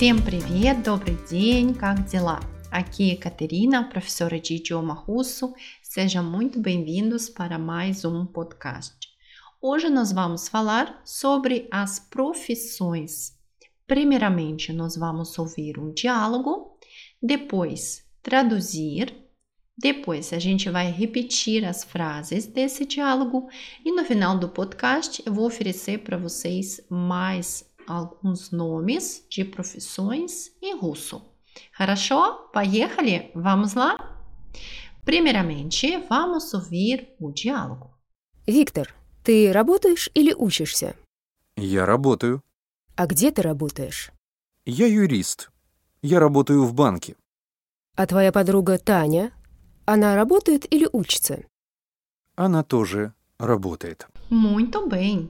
Всем привет, добрый день, как дела? Aqui é Caterina, professora de idioma russo. Sejam muito bem-vindos para mais um podcast. Hoje nós vamos falar sobre as profissões. Primeiramente, nós vamos ouvir um diálogo, depois traduzir, depois a gente vai repetir as frases desse diálogo e no final do podcast eu vou oferecer para vocês mais alguns nomes de profissões em russo. Хорошо? Поехали? Vamos lá? Primeiramente, vamos ouvir o diálogo. Виктор, ты работаешь или учишься? Я работаю. А где ты работаешь? Я юрист. Я работаю в банке. А твоя подруга Таня, она работает или учится? Она тоже работает. Muito bem.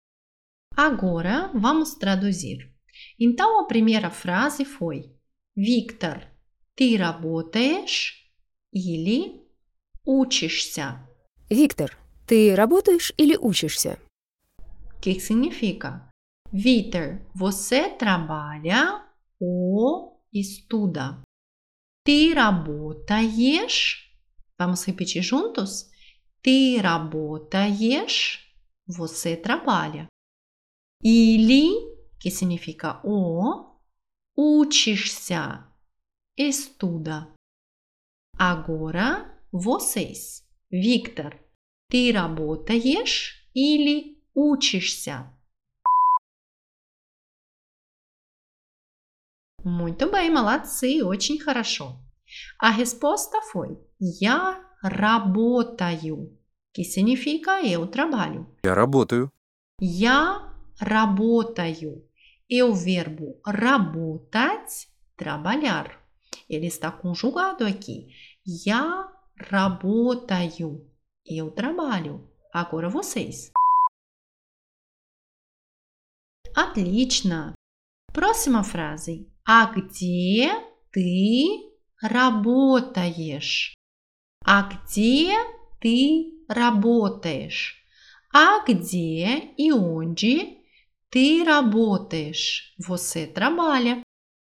Agora vamos traduzir. Então a primeira frase foi: Виктор, ты работаешь или учишься? Виктор, ты работаешь или учишься? Que significa? Vitor, você trabalha ou estuda? Ты работаешь? Vamos repetir juntos? Ты работаешь? Você trabalha. Или, que significa o, учишься, estuda. Agora, vocês. Виктор, ты работаешь или учишься? Muito bem, молодцы, очень хорошо. A resposta foi: Я работаю, que significa eu trabalho. Я работаю. Я работаю. E o verbo работать – trabalhar. Ele está conjugado aqui. Я работаю. Eu trabalho. Agora vocês. Отлично. Próxima frase. А где ты работаешь? А где ты работаешь? А где и onde ты работаешь? Você trabalha.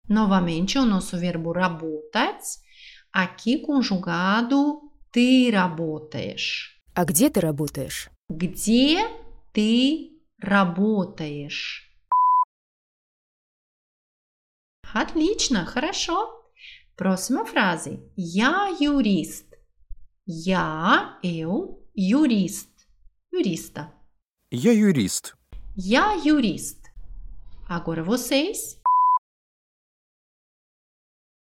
Novamente, o nosso verbo работать, aqui conjugado ты работаешь. А где ты работаешь? Где ты работаешь? Отлично, хорошо. Próxima frase. Я юрист. Я, eu, юрист. Юриста. Я юрист. Я юрист. Agora vocês.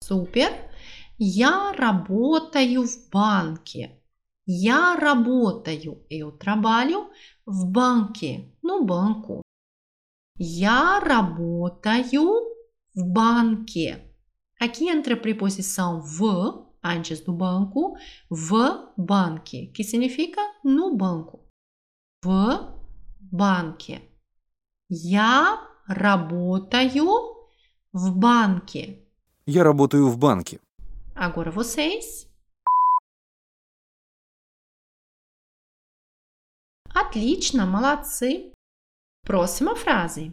Супер. Я работаю в банке. Я работаю. Eu trabalho в банке. No banco. Я работаю в банке. Aqui entra a preposição в antes do banco, в банке, que significa no banco. В банке. Я работаю в банке. Я работаю в банке. Agora vocês. Отлично, молодцы. Próxima frase.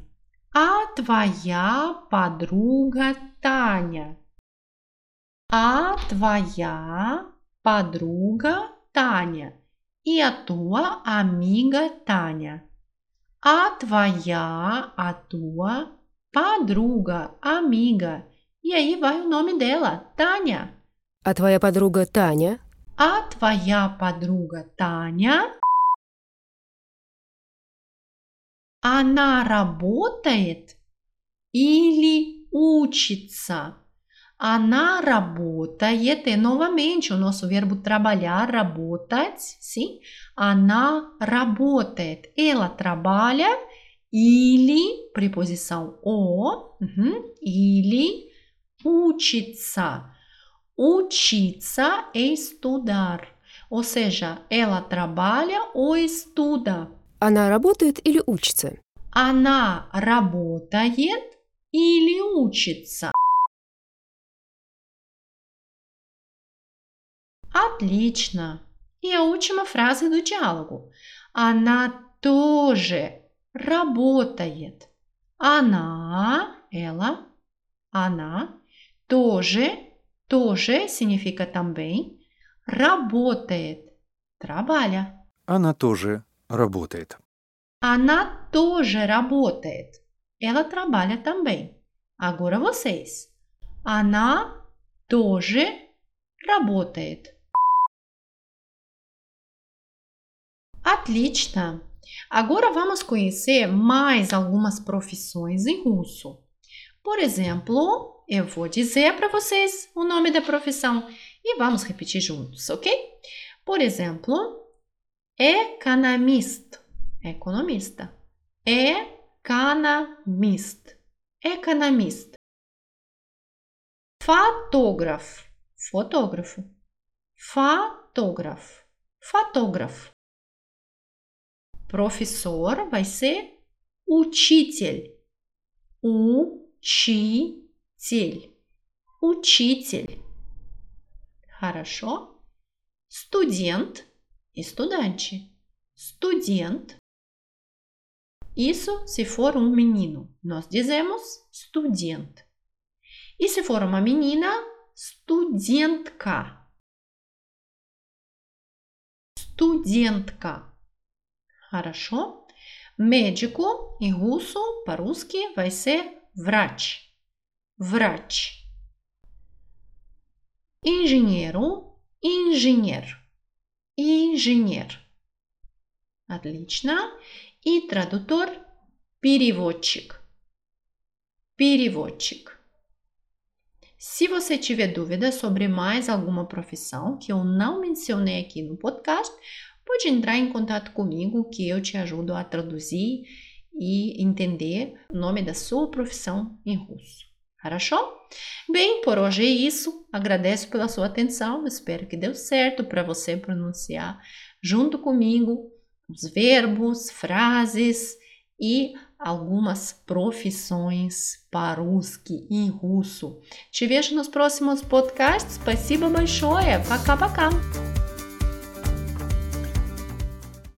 А твоя подруга Таня? А твоя подруга Таня? И a tua amiga Таня? А твоя, a tua подруга, amiga. E aí vai o nome dela, Таня. А твоя подруга Таня, А твоя подруга Таня? Она работает или учится? Она работает. E novamente o nosso verbo trabalhar, работать, sim? Она работает. Ela trabalha или, preposição o, uhum, или учится. Учиться é estudar. Ou seja, ela trabalha ou estuda. она работает или учится? Она работает или учится? Отлично. E a última frase do diálogo. Она тоже работает. Она, ela, Она тоже, тоже significa também работает, trabalha. Она тоже работает. Она тоже работает. Ela trabalha também. Agora vocês. Она тоже работает. Отлично! Agora vamos conhecer mais algumas profissões em russo. Por exemplo, eu vou dizer para vocês o nome da profissão e vamos repetir juntos, ok? Por exemplo, economista, economista, economista, economista. Fotógrafo, fotógrafo, fotógrafo, fotógrafo. Professor vai ser учитель, учитель, учитель. Хорошо? Студент, estudante, estudante. Isso se for um menino, nós dizemos estudante. E se for uma menina, студентка. Студентка. Хорошо? Médico em russo, по-русски, vai ser врач. Врач. Engenheiro, engenheiro. Engenheiro. Отлично. И традутор переводчик. Переводчик. Se você tiver dúvida sobre mais alguma profissão que eu não mencionei aqui no podcast, pode entrar em contato comigo que eu te ajudo a traduzir e entender o nome da sua profissão em russo. Хорошо? Bem, por hoje é isso. Agradeço pela sua atenção. Espero que deu certo para você pronunciar junto comigo os verbos, frases и algumas profissões по-русски и руссу. Te vejo nos próximos podcasts. Спасибо большое. Пока-пока.